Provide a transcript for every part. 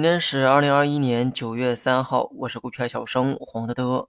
今天是二零二一年九月三号，我是股票小生黄德德。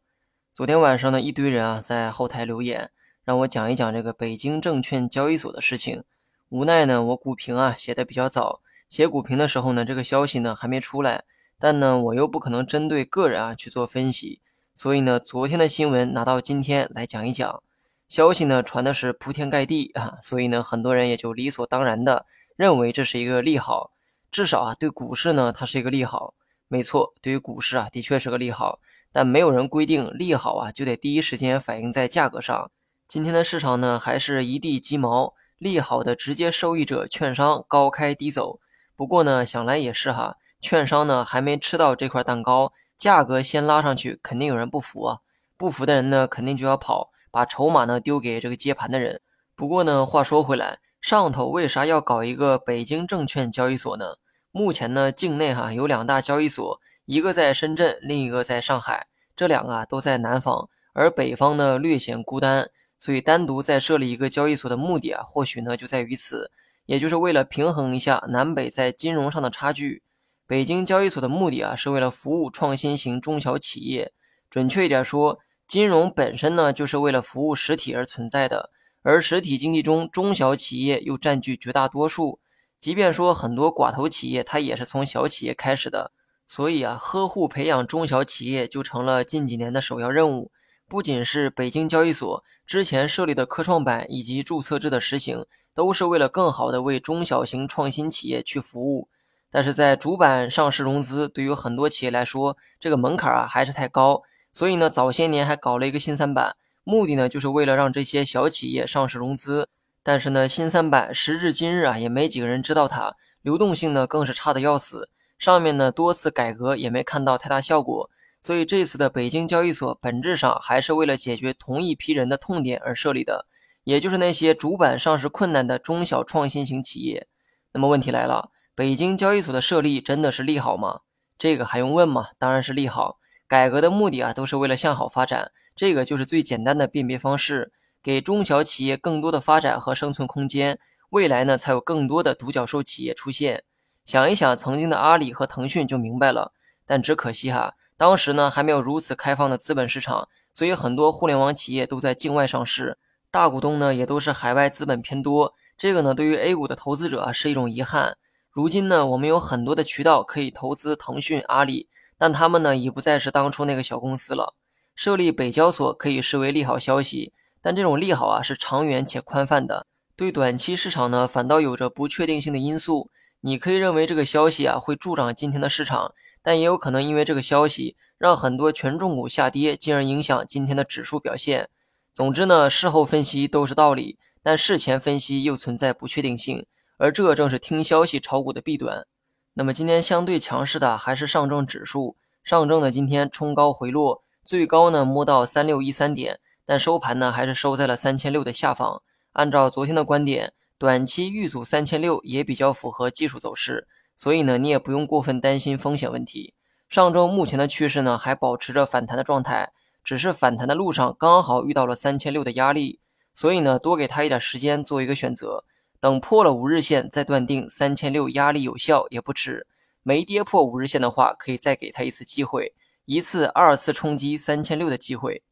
昨天晚上呢，一堆人啊在后台留言，让我讲一讲这个北京证券交易所的事情。无奈呢，我股评啊写的比较早，写股评的时候呢，这个消息呢还没出来，但呢我又不可能针对个人啊去做分析，所以呢，昨天的新闻拿到今天来讲一讲。消息呢传的是铺天盖地啊，所以呢，很多人也就理所当然的认为这是一个利好。至少啊，对股市呢，它是一个利好。没错，对于股市啊，的确是个利好。但没有人规定利好啊，就得第一时间反映在价格上。今天的市场呢，还是一地鸡毛，利好的直接受益者券商高开低走。不过呢，想来也是哈，券商呢还没吃到这块蛋糕，价格先拉上去，肯定有人不服啊。不服的人呢，肯定就要跑，把筹码呢丢给这个接盘的人。不过呢，话说回来。上头为啥要搞一个北京证券交易所呢？目前呢，境内哈有两大交易所，一个在深圳，另一个在上海，这两个啊都在南方，而北方呢略显孤单，所以单独再设立一个交易所的目的啊，或许呢就在于此，也就是为了平衡一下南北在金融上的差距。北京交易所的目的啊，是为了服务创新型中小企业，准确一点说，金融本身呢就是为了服务实体而存在的。而实体经济中，中小企业又占据绝大多数。即便说很多寡头企业，它也是从小企业开始的。所以啊，呵护培养中小企业就成了近几年的首要任务。不仅是北京交易所之前设立的科创板以及注册制的实行，都是为了更好的为中小型创新企业去服务。但是在主板上市融资，对于很多企业来说，这个门槛啊还是太高。所以呢，早些年还搞了一个新三板。目的呢，就是为了让这些小企业上市融资，但是呢，新三板时至今日啊，也没几个人知道它，流动性呢更是差的要死。上面呢多次改革也没看到太大效果，所以这次的北京交易所本质上还是为了解决同一批人的痛点而设立的，也就是那些主板上市困难的中小创新型企业。那么问题来了，北京交易所的设立真的是利好吗？这个还用问吗？当然是利好。改革的目的啊，都是为了向好发展。这个就是最简单的辨别方式，给中小企业更多的发展和生存空间，未来呢才有更多的独角兽企业出现。想一想曾经的阿里和腾讯就明白了，但只可惜哈，当时呢还没有如此开放的资本市场，所以很多互联网企业都在境外上市，大股东呢也都是海外资本偏多。这个呢对于 A 股的投资者是一种遗憾。如今呢我们有很多的渠道可以投资腾讯、阿里，但他们呢已不再是当初那个小公司了。设立北交所可以视为利好消息，但这种利好啊是长远且宽泛的，对短期市场呢反倒有着不确定性的因素。你可以认为这个消息啊会助长今天的市场，但也有可能因为这个消息让很多权重股下跌，进而影响今天的指数表现。总之呢，事后分析都是道理，但事前分析又存在不确定性，而这正是听消息炒股的弊端。那么今天相对强势的还是上证指数，上证呢今天冲高回落。最高呢摸到三六一三点，但收盘呢还是收在了三千六的下方。按照昨天的观点，短期遇阻三千六也比较符合技术走势，所以呢你也不用过分担心风险问题。上周目前的趋势呢还保持着反弹的状态，只是反弹的路上刚好遇到了三千六的压力，所以呢多给他一点时间做一个选择，等破了五日线再断定三千六压力有效也不迟。没跌破五日线的话，可以再给他一次机会。一次、二次冲击三千六的机会。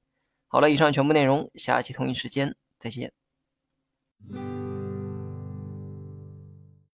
好了，以上全部内容，下期同一时间再见。